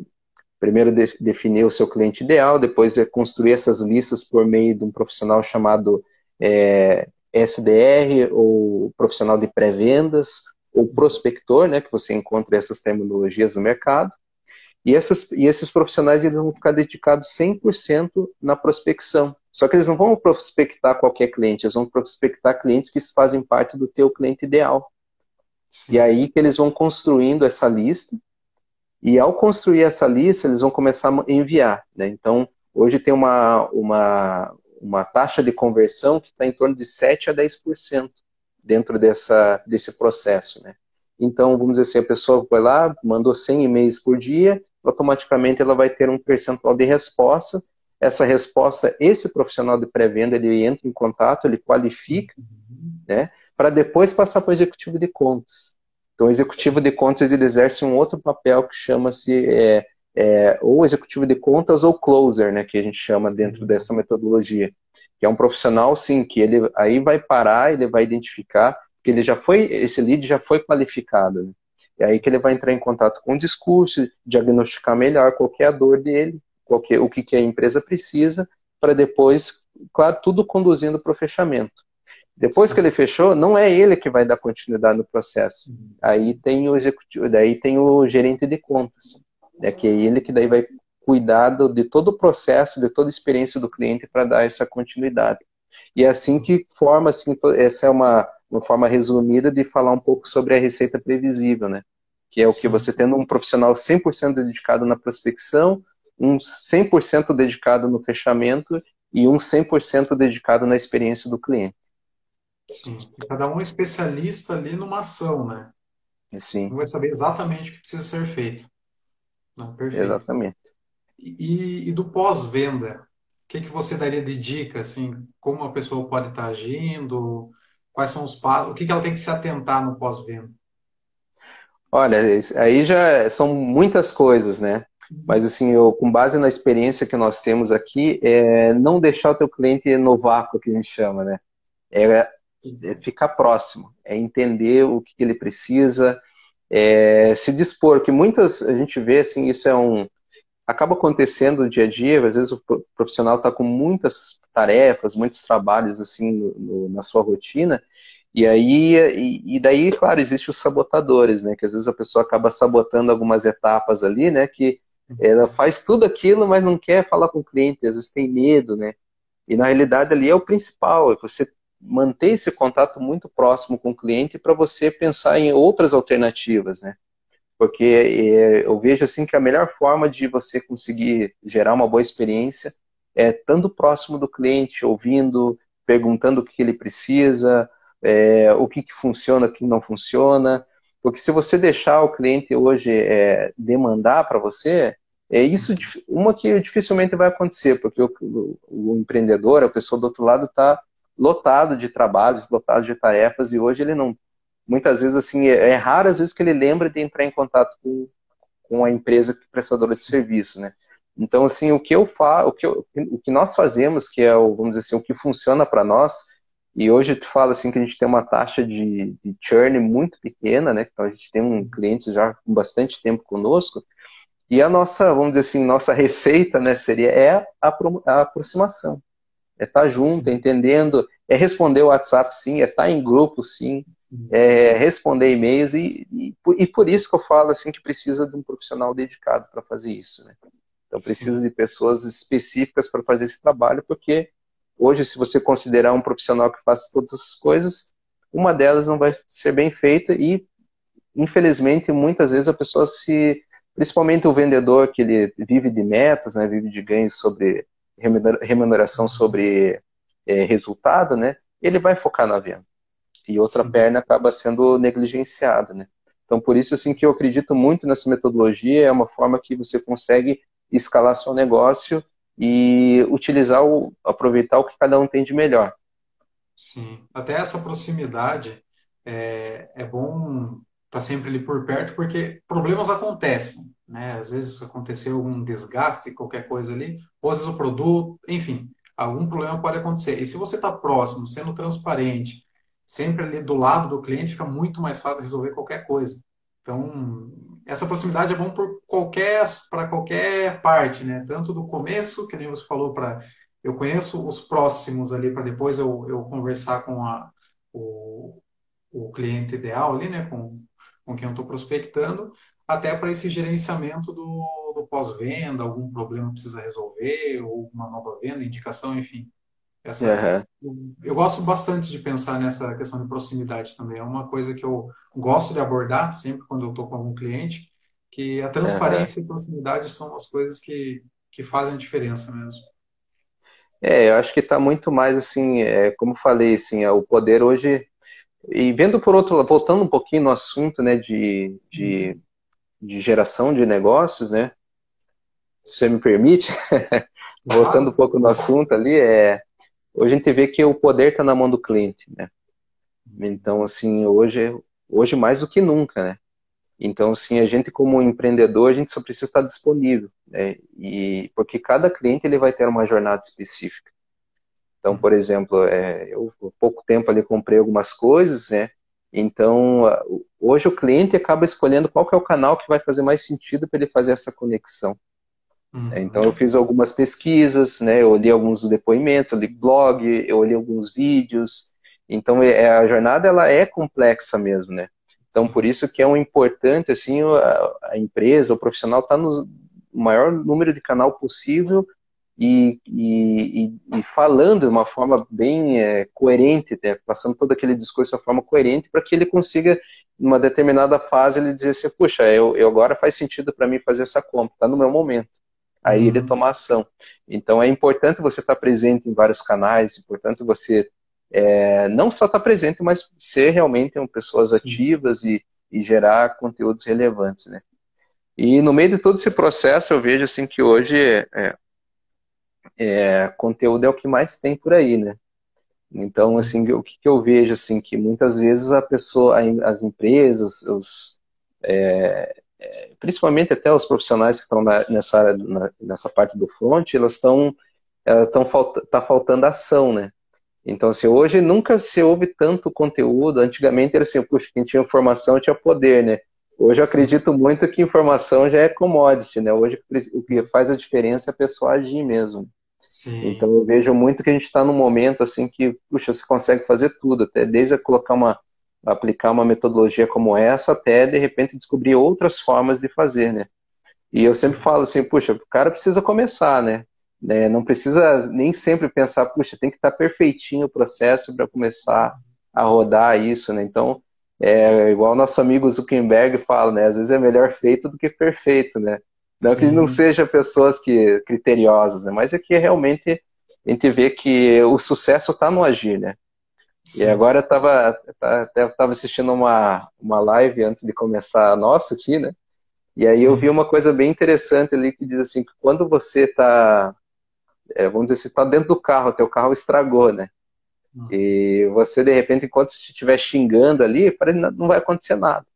primeiro, de, definir o seu cliente ideal, depois é construir essas listas por meio de um profissional chamado é, SDR ou profissional de pré-vendas ou prospector, né, que você encontra essas terminologias no mercado. E, essas, e esses profissionais eles vão ficar dedicados 100% na prospecção. Só que eles não vão prospectar qualquer cliente, eles vão prospectar clientes que fazem parte do teu cliente ideal. Sim. E aí que eles vão construindo essa lista, e ao construir essa lista, eles vão começar a enviar. Né? Então, hoje tem uma, uma, uma taxa de conversão que está em torno de 7 a 10% dentro dessa, desse processo. Né? Então, vamos dizer assim, a pessoa vai lá, mandou 100 e-mails por dia, automaticamente ela vai ter um percentual de resposta. Essa resposta, esse profissional de pré-venda, ele entra em contato, ele qualifica, né, para depois passar para o executivo de contas. Então, o executivo de contas ele exerce um outro papel que chama-se é, é, ou executivo de contas ou closer, né, que a gente chama dentro dessa metodologia que é um profissional, sim, que ele aí vai parar, ele vai identificar que ele já foi, esse lead já foi qualificado. Né? É aí que ele vai entrar em contato com o discurso, diagnosticar melhor qual é a dor dele, qual é, o que, que a empresa precisa, para depois, claro, tudo conduzindo para o fechamento. Depois Sim. que ele fechou, não é ele que vai dar continuidade no processo. Uhum. Aí tem o executivo, daí tem o gerente de contas, né, que é ele que daí vai cuidado de todo o processo, de toda a experiência do cliente para dar essa continuidade. E é assim que forma, assim, essa é uma, uma forma resumida de falar um pouco sobre a receita previsível, né? Que é o Sim. que você tendo um profissional 100% dedicado na prospecção, um 100% dedicado no fechamento e um 100% dedicado na experiência do cliente. Sim, cada um é especialista ali numa ação, né? Sim. Um vai saber exatamente o que precisa ser feito. Perfeito. Exatamente. E, e do pós-venda, que que você daria de dica, assim, como a pessoa pode estar agindo, quais são os passos, o que que ela tem que se atentar no pós-venda? Olha, aí já são muitas coisas, né? Mas assim, eu, com base na experiência que nós temos aqui, é não deixar o teu cliente no vácuo, que a gente chama, né? É, é ficar próximo, é entender o que ele precisa, é, se dispor, que muitas a gente vê assim, isso é um acaba acontecendo no dia a dia, às vezes o profissional está com muitas tarefas, muitos trabalhos assim no, no, na sua rotina, e aí, e, e, daí, claro, existem os sabotadores, né? Que às vezes a pessoa acaba sabotando algumas etapas ali, né? Que ela faz tudo aquilo, mas não quer falar com o cliente, às vezes tem medo, né? E na realidade ali é o principal, é você manter esse contato muito próximo com o cliente para você pensar em outras alternativas, né? Porque é, eu vejo assim que a melhor forma de você conseguir gerar uma boa experiência é estando próximo do cliente, ouvindo, perguntando o que ele precisa, é, o que, que funciona, o que não funciona. Porque se você deixar o cliente hoje é, demandar para você, é isso uma que dificilmente vai acontecer, porque o, o, o empreendedor, a pessoa do outro lado, está lotado de trabalhos, lotado de tarefas, e hoje ele não. Muitas vezes, assim, é, é raro às vezes que ele lembra de entrar em contato com, com a empresa prestadora de serviço, né? Então, assim, o que eu faço, o que, o que nós fazemos, que é o, vamos dizer assim, o que funciona para nós, e hoje tu fala assim que a gente tem uma taxa de, de churn muito pequena, né? Então a gente tem um cliente já com bastante tempo conosco. E a nossa, vamos dizer assim, nossa receita, né, seria é a aproximação. É estar tá junto, sim. entendendo, é responder o WhatsApp sim, é estar tá em grupo sim, uhum. é responder e-mails e, e, e, por isso que eu falo assim que precisa de um profissional dedicado para fazer isso, né? Então precisa sim. de pessoas específicas para fazer esse trabalho, porque Hoje, se você considerar um profissional que faz todas as coisas, uma delas não vai ser bem feita e, infelizmente, muitas vezes a pessoa se, principalmente o vendedor que ele vive de metas, né, vive de ganhos sobre remuneração sobre é, resultado, né, ele vai focar na venda e outra Sim. perna acaba sendo negligenciada, né? Então, por isso, assim, que eu acredito muito nessa metodologia, é uma forma que você consegue escalar seu negócio e utilizar o aproveitar o que cada um tem de melhor. Sim, até essa proximidade é, é bom estar tá sempre ali por perto, porque problemas acontecem, né? Às vezes aconteceu algum desgaste, qualquer coisa ali, ou às vezes o produto, enfim, algum problema pode acontecer. E se você está próximo, sendo transparente, sempre ali do lado do cliente, fica muito mais fácil resolver qualquer coisa. Então, essa proximidade é bom qualquer para qualquer parte, né? Tanto do começo, que nem você falou, para eu conheço os próximos ali para depois eu, eu conversar com a, o, o cliente ideal ali, né? Com, com quem eu estou prospectando, até para esse gerenciamento do, do pós-venda, algum problema precisa resolver, ou uma nova venda, indicação, enfim. Essa, uhum. eu, eu, gosto bastante de pensar nessa questão de proximidade também. É uma coisa que eu gosto de abordar sempre quando eu estou com algum cliente, que a transparência uhum. e proximidade são as coisas que, que fazem a diferença mesmo. É, eu acho que está muito mais assim, é, como falei, assim, é, o poder hoje e vendo por outro lado, voltando um pouquinho no assunto, né, de, de, uhum. De geração de negócios, né, se você me permite, voltando um pouco no assunto ali, é hoje a gente vê que o poder está na mão do cliente, né? Então, assim, hoje, hoje mais do que nunca, né? Então, assim, a gente como empreendedor, a gente só precisa estar disponível, né? E porque cada cliente ele vai ter uma jornada específica. Então, por exemplo, é, eu há pouco tempo ali comprei algumas coisas, né? Então, hoje o cliente acaba escolhendo qual é o canal que vai fazer mais sentido para ele fazer essa conexão. Uhum. Então eu fiz algumas pesquisas, né? Eu olhei alguns depoimentos, eu li blog, eu olhei alguns vídeos. Então é, a jornada ela é complexa mesmo, né? Então por isso que é um importante assim a, a empresa, o profissional está no maior número de canal possível e, e, e, falando de uma forma bem é, coerente, né? passando todo aquele discurso de forma coerente para que ele consiga, numa determinada fase, ele dizer assim, puxa, eu, eu agora faz sentido para mim fazer essa compra, está no meu momento aí ele uhum. toma ação. Então é importante você estar presente em vários canais, é importante você é, não só estar presente, mas ser realmente uma pessoas Sim. ativas e, e, gerar conteúdos relevantes, né? E no meio de todo esse processo eu vejo assim que hoje é, é, conteúdo é o que mais tem por aí, né? Então, assim, o que, que eu vejo, assim, que muitas vezes a pessoa, as empresas, os, é, é, principalmente até os profissionais que estão nessa área, na, nessa parte do front, elas estão, estão tá faltando ação, né? Então, assim, hoje nunca se ouve tanto conteúdo. Antigamente era assim, puxa, quem tinha informação tinha poder, né? Hoje eu acredito muito que informação já é commodity, né? Hoje o que faz a diferença é a pessoa agir mesmo. Sim. Então eu vejo muito que a gente está num momento assim que, puxa, você consegue fazer tudo, até desde colocar uma, aplicar uma metodologia como essa, até de repente descobrir outras formas de fazer, né? E eu sempre falo assim, puxa, o cara precisa começar, né? É, não precisa nem sempre pensar, puxa, tem que estar tá perfeitinho o processo para começar a rodar isso, né? Então, é igual nosso amigo Zuckerberg fala, né? Às vezes é melhor feito do que perfeito, né? Não Sim. que não seja pessoas que criteriosas, né? Mas é que realmente a gente vê que o sucesso está no agir, né? Sim. E agora eu estava tá, estava assistindo uma, uma live antes de começar a nossa aqui, né? E aí Sim. eu vi uma coisa bem interessante ali que diz assim, que quando você está, é, vamos dizer, você está dentro do carro, teu carro estragou, né? Hum. E você, de repente, enquanto você estiver xingando ali, não vai acontecer nada.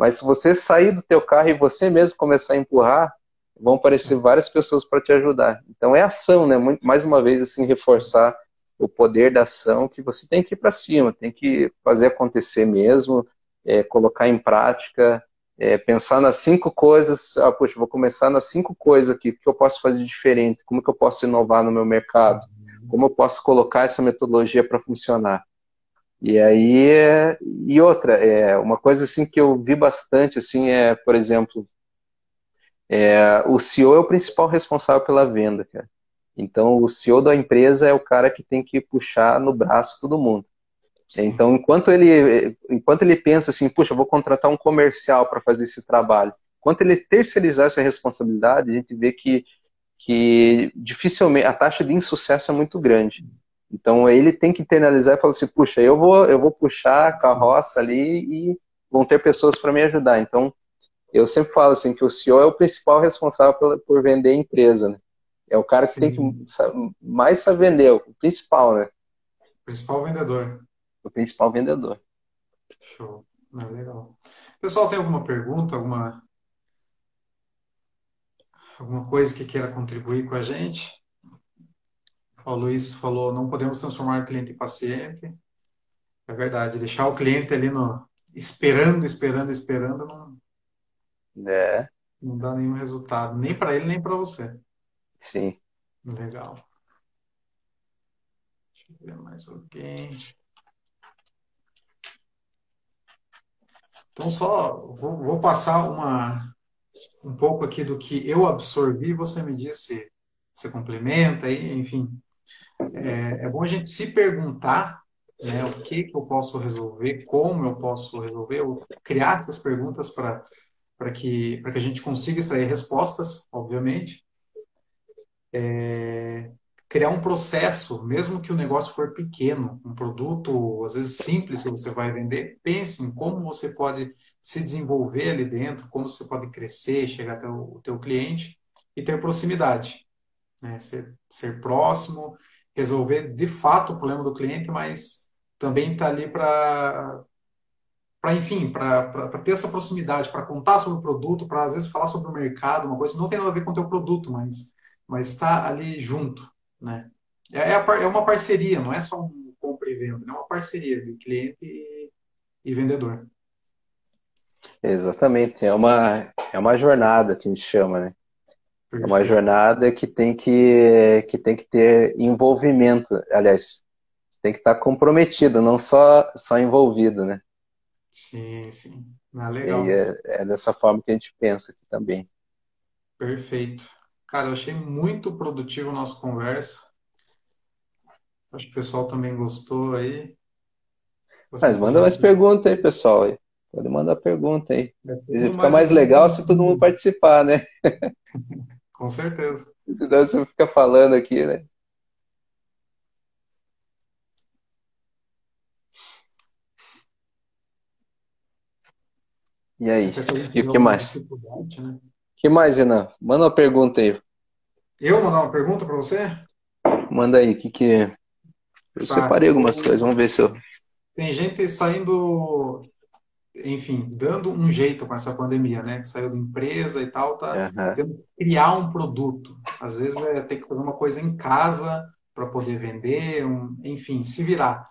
Mas se você sair do teu carro e você mesmo começar a empurrar, vão aparecer várias pessoas para te ajudar. Então é ação, né? Mais uma vez assim reforçar o poder da ação que você tem que ir para cima, tem que fazer acontecer mesmo, é, colocar em prática, é, pensar nas cinco coisas. Ah, poxa, vou começar nas cinco coisas aqui. O que eu posso fazer diferente? Como que eu posso inovar no meu mercado? Como eu posso colocar essa metodologia para funcionar? E aí, e outra, é, uma coisa assim que eu vi bastante, assim, é, por exemplo, é, o CEO é o principal responsável pela venda, cara. Então, o CEO da empresa é o cara que tem que puxar no braço todo mundo. Sim. Então, enquanto ele, enquanto ele pensa assim, puxa, vou contratar um comercial para fazer esse trabalho, enquanto ele terceirizar essa responsabilidade, a gente vê que, que dificilmente a taxa de insucesso é muito grande. Então ele tem que internalizar e falar assim, puxa, eu vou, eu vou puxar a carroça ali e vão ter pessoas para me ajudar. Então eu sempre falo assim que o CEO é o principal responsável por, por vender a empresa, né? É o cara Sim. que tem que mais saber vender, o principal, né? O principal vendedor. O principal vendedor. Show. Ah, legal. Pessoal, tem alguma pergunta, alguma alguma coisa que queira contribuir com a gente? O Luiz falou, não podemos transformar o cliente em paciente. É verdade, deixar o cliente ali no, esperando, esperando, esperando, não, é. não dá nenhum resultado, nem para ele, nem para você. Sim. Legal. Deixa eu ver mais alguém. Então, só vou, vou passar uma, um pouco aqui do que eu absorvi, você me diz se você complementa, aí, enfim é, é bom a gente se perguntar né, o que, que eu posso resolver, como eu posso resolver, ou criar essas perguntas para que, que a gente consiga extrair respostas, obviamente. É, criar um processo, mesmo que o negócio for pequeno, um produto, às vezes simples, que você vai vender, pense em como você pode se desenvolver ali dentro, como você pode crescer, chegar até o teu cliente e ter proximidade. Né? Ser, ser próximo, resolver de fato o problema do cliente, mas também está ali para para enfim, para ter essa proximidade, para contar sobre o produto, para às vezes falar sobre o mercado, uma coisa que não tem nada a ver com o teu produto, mas mas está ali junto, né? É, é, é, uma parceria, não é só um compra e venda, é uma parceria de cliente e, e vendedor. Exatamente, é uma é uma jornada que a gente chama, né? É uma jornada que tem que, que tem que ter envolvimento, aliás, tem que estar comprometido, não só, só envolvido, né? Sim, sim. Ah, legal. E é, é dessa forma que a gente pensa aqui também. Perfeito. Cara, eu achei muito produtivo a nossa conversa. Acho que o pessoal também gostou aí. Você Mas manda mais perguntas aí, pessoal. Pode mandar pergunta aí. É, Fica mais, mais legal se todo mundo participar, né? Com certeza. Senão você fica falando aqui, né? E aí? E o que mais? O né? que mais, Renan? Manda uma pergunta aí. Eu mandar uma pergunta para você? manda aí, que que... Eu Tá. separei algumas coisas, vamos ver se eu... Tem gente saindo, enfim, dando um jeito com essa pandemia, né? Que saiu da empresa e tal, tá Aham. tendo que criar um produto. Às vezes é ter que fazer uma coisa em casa para poder vender, um- enfim, se virar.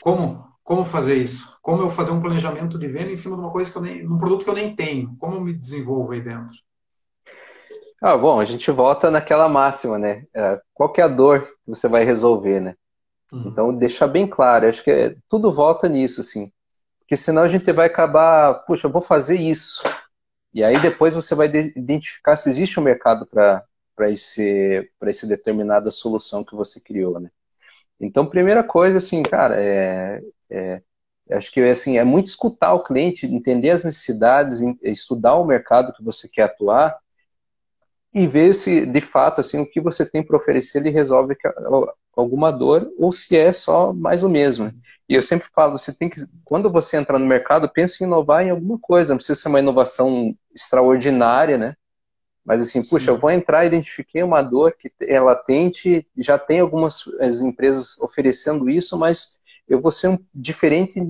Como? Como fazer isso? Como eu fazer um planejamento de venda em cima de uma coisa que eu nem, um produto que eu nem tenho? Como eu me desenvolvo aí dentro? Ah, bom, a gente volta naquela máxima, né? É, Qual que é a dor que você vai resolver, né? Uhum. Então, deixar bem claro, acho que é- tudo volta nisso, assim. Porque senão a gente vai acabar, puxa, eu vou fazer isso. E aí depois você vai de- identificar se existe um mercado para esse, para essa determinada solução que você criou, né? Então, primeira coisa, assim, cara, é, é- acho que assim, é muito escutar o cliente, entender as necessidades, em- estudar o mercado que você quer atuar e ver se, de fato, assim, o que você tem para oferecer ele resolve alguma dor ou se é só mais o mesmo. E eu sempre falo, você tem que, quando você entrar no mercado, pense em inovar em alguma coisa, não precisa ser uma inovação extraordinária, né? Mas assim, puxa, eu vou entrar, identifiquei uma dor que é latente, já tem algumas as empresas oferecendo isso, mas eu vou ser um, diferente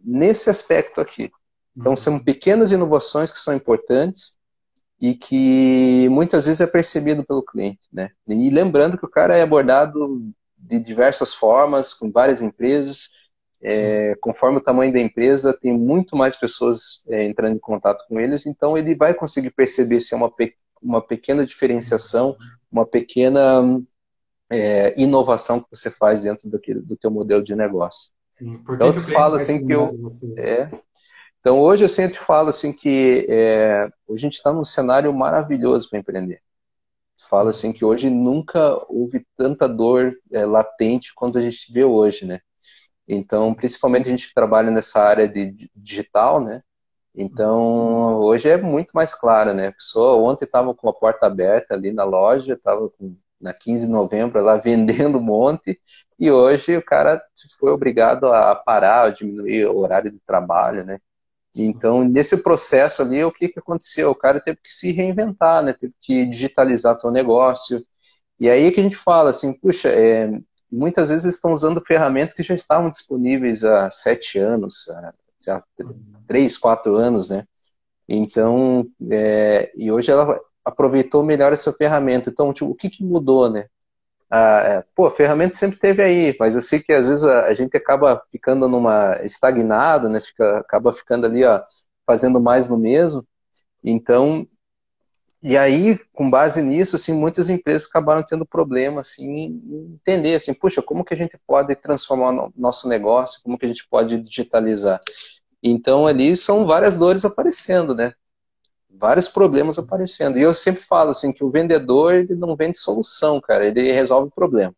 nesse aspecto aqui. Então, são pequenas inovações que são importantes e que muitas vezes é percebido pelo cliente, né? E lembrando que o cara é abordado de diversas formas, com várias empresas, é, conforme o tamanho da empresa, tem muito mais pessoas é, entrando em contato com eles, então ele vai conseguir perceber se é uma, pe uma pequena diferenciação, uma pequena é, inovação que você faz dentro do, do teu modelo de negócio. Que então, eu falo assim que eu... É, então, hoje eu sempre falo assim que é, hoje a gente está num cenário maravilhoso para empreender. Falo assim que hoje nunca houve tanta dor é, latente quanto a gente vê hoje, né? Então, principalmente a gente que trabalha nessa área de digital, né? Então, hoje é muito mais claro, né? A pessoa ontem estava com a porta aberta ali na loja, estava na 15 de novembro lá vendendo um monte, e hoje o cara foi obrigado a parar, a diminuir o horário de trabalho, né? Então, nesse processo ali, o que, que aconteceu? O cara teve que se reinventar, né? Teve que digitalizar seu negócio. E aí que a gente fala assim, puxa, é, muitas vezes estão usando ferramentas que já estavam disponíveis há sete anos, há três, quatro anos, né? Então, é, e hoje ela aproveitou melhor essa ferramenta. Então, tipo, o que, que mudou, né? Ah, pô, a ferramenta sempre teve aí, mas eu sei que às vezes a, a gente acaba ficando numa estagnado, né? Fica, acaba ficando ali, ó, fazendo mais no mesmo. Então, e aí, com base nisso, assim, muitas empresas acabaram tendo problema, assim, em entender, assim, puxa, como que a gente pode transformar o nosso negócio, como que a gente pode digitalizar. Então, ali são várias dores aparecendo, né? Vários problemas aparecendo. E eu sempre falo, assim, que o vendedor, ele não vende solução, cara, ele resolve problema.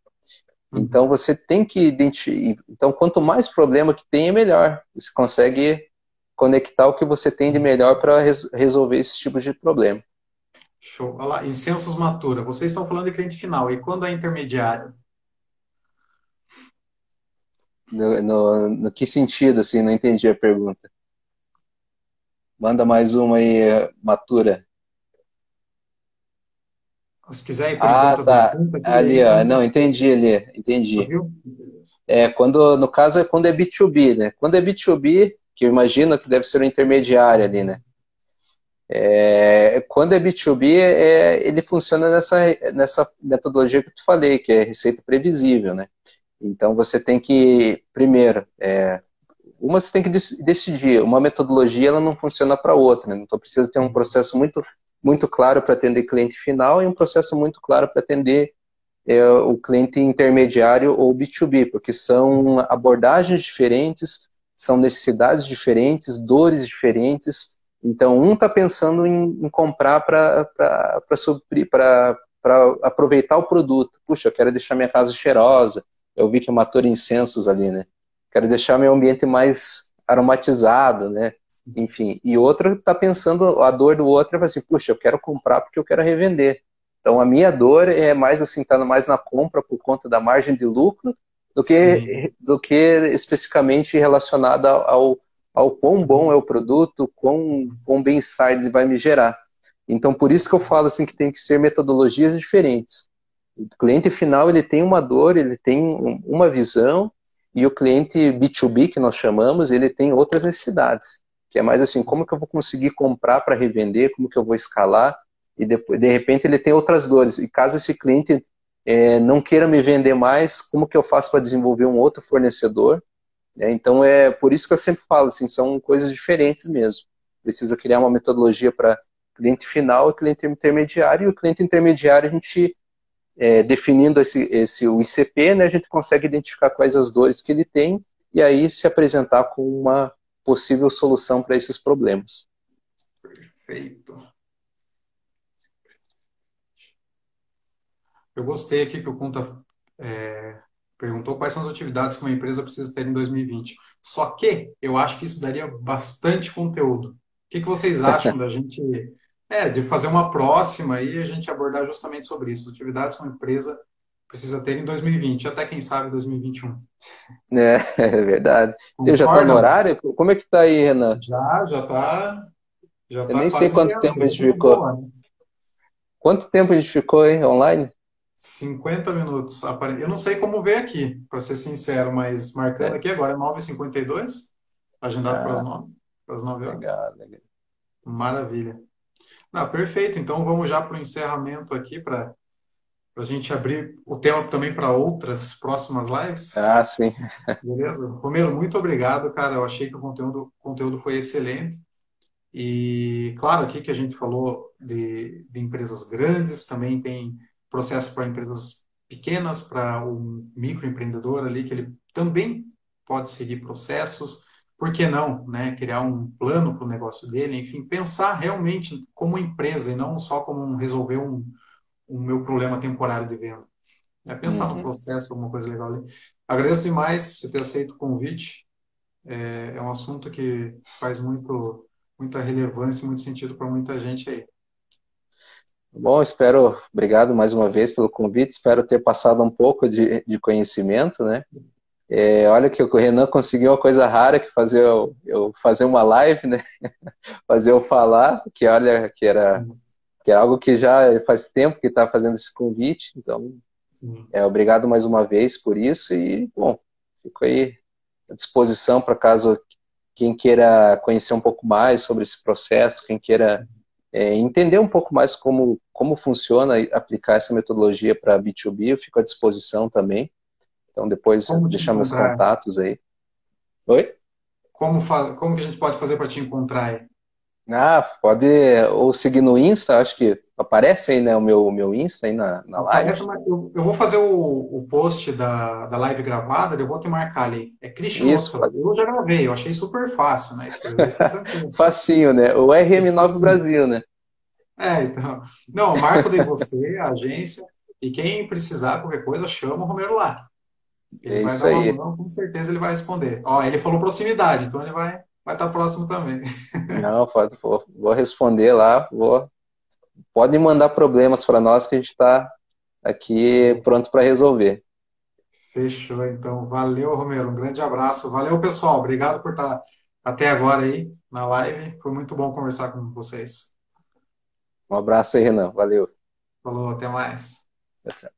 Então, você tem que identificar... Então, quanto mais problema que tem, é melhor. Você consegue conectar o que você tem de melhor para res resolver esse tipo de problema. Show. Olha lá, incensos matura. Vocês estão falando de cliente final. E quando é intermediário? No, no, no, que sentido, assim? Não entendi a pergunta. Manda mais uma aí, Matura. Se quiser ir ah, tá. pergunta, ali, ó. Não, entendi ali. Entendi. Conseguiu? É, quando, no caso, é quando é B2B, né? Quando é B2B, que eu imagino que deve ser um intermediário ali, né? É, quando é B2B, é, ele funciona nessa, nessa metodologia que eu te falei, que é receita previsível, né? Então, você tem que, primeiro, é, uma você tem que decidir, uma metodologia ela não funciona para outra, né? Então, precisa ter um processo muito, muito claro para atender cliente final e um processo muito claro para atender é, o cliente intermediário ou B2B, porque são abordagens diferentes, são necessidades diferentes, dores diferentes, então, um está pensando em, em comprar para aproveitar o produto. Puxa, eu quero deixar minha casa cheirosa. Eu vi que matou incensos ali, né? Quero deixar meu ambiente mais aromatizado, né? Enfim. E outro está pensando, a dor do outro é assim, puxa, eu quero comprar porque eu quero revender. Então, a minha dor é mais assim, tá mais na compra por conta da margem de lucro do que, do que especificamente relacionada ao ao quão bom é o produto, quão, quão bem-estar ele vai me gerar. Então, por isso que eu falo assim que tem que ser metodologias diferentes. O cliente final ele tem uma dor, ele tem uma visão e o cliente B2B que nós chamamos, ele tem outras necessidades, que é mais assim, como que eu vou conseguir comprar para revender, como que eu vou escalar e depois de repente ele tem outras dores. E caso esse cliente é, não queira me vender mais, como que eu faço para desenvolver um outro fornecedor? É, então é por isso que eu sempre falo assim, são coisas diferentes mesmo. Precisa criar uma metodologia para cliente final e cliente intermediário. E o cliente intermediário a gente é, definindo esse, esse o ICP, né, a gente consegue identificar quais as dores que ele tem e aí se apresentar com uma possível solução para esses problemas. Perfeito. Eu gostei aqui que o Conta é, perguntou quais são as atividades que uma empresa precisa ter em 2020. Só que eu acho que isso daria bastante conteúdo. O que, que vocês acham da gente é, de fazer uma próxima e a gente abordar justamente sobre isso, atividades que uma empresa precisa ter em 2020, até quem sabe 2021. É, é verdade. Concorda? Eu já está no horário? Como é que está aí, Renan? Já, já está. Já Eu tá nem sei quanto tempo a gente ficou. Boa, né? Quanto tempo a gente ficou aí online? 50 minutos. Eu não sei como ver aqui, para ser sincero, mas marcando é. aqui agora é 9h52, agendado ah, para as 9, para as 9 horas. Legal, legal. Maravilha. Não, perfeito. Então vamos já para o encerramento aqui para a gente abrir o tema também para outras próximas lives. Ah, sim. Beleza? Romero, muito obrigado, cara. Eu achei que o conteúdo, o conteúdo foi excelente. E claro, aqui que a gente falou de, de empresas grandes, também tem processo para empresas pequenas, para um microempreendedor ali, que ele também pode seguir processos por que não, né, criar um plano para o negócio dele, enfim, pensar realmente como empresa e não só como resolver um, um meu problema temporário de venda. É pensar uhum. no processo, alguma coisa legal ali. Agradeço demais você ter aceito o convite. É, é um assunto que faz muito, muita relevância, muito sentido para muita gente aí. Bom, espero, obrigado mais uma vez pelo convite, espero ter passado um pouco de, de conhecimento, né? É, olha que o Renan conseguiu uma coisa rara que fazer eu, eu, fazer uma live, né? fazer eu falar, que olha que era que é algo que já faz tempo que está fazendo esse convite, então é obrigado mais uma vez por isso e bom, fico aí à disposição para caso quem queira conhecer um pouco mais sobre esse processo, quem queira é, entender um pouco mais como como funciona aplicar essa metodologia para B2B, eu fico à disposição também. Então depois como deixar meus contatos aí. Oi? Como, como que a gente pode fazer para te encontrar aí? Ah, pode ou seguir no Insta, acho que aparece aí, né, o meu, meu Insta aí na, na live. Aparece, eu, eu, vou fazer o, o post da, da live gravada, eu vou te marcar ali. É Christian Isso, Eu já gravei, eu achei super fácil, né? Facinho, né? O RM9 Brasil, né? É, então. Não, marco de você, a agência, e quem precisar qualquer coisa, chama o Romero lá. Ele é vai isso dar aí. Com certeza ele vai responder. Ó, ele falou proximidade, então ele vai vai estar próximo também. Não, pode, vou, vou responder lá, vou. Podem mandar problemas para nós que a gente está aqui pronto para resolver. Fechou, então. Valeu, Romero. Um grande abraço. Valeu, pessoal. Obrigado por estar até agora aí na live. Foi muito bom conversar com vocês. Um abraço aí, Renan. Valeu. Falou, até mais. Tchau, tchau.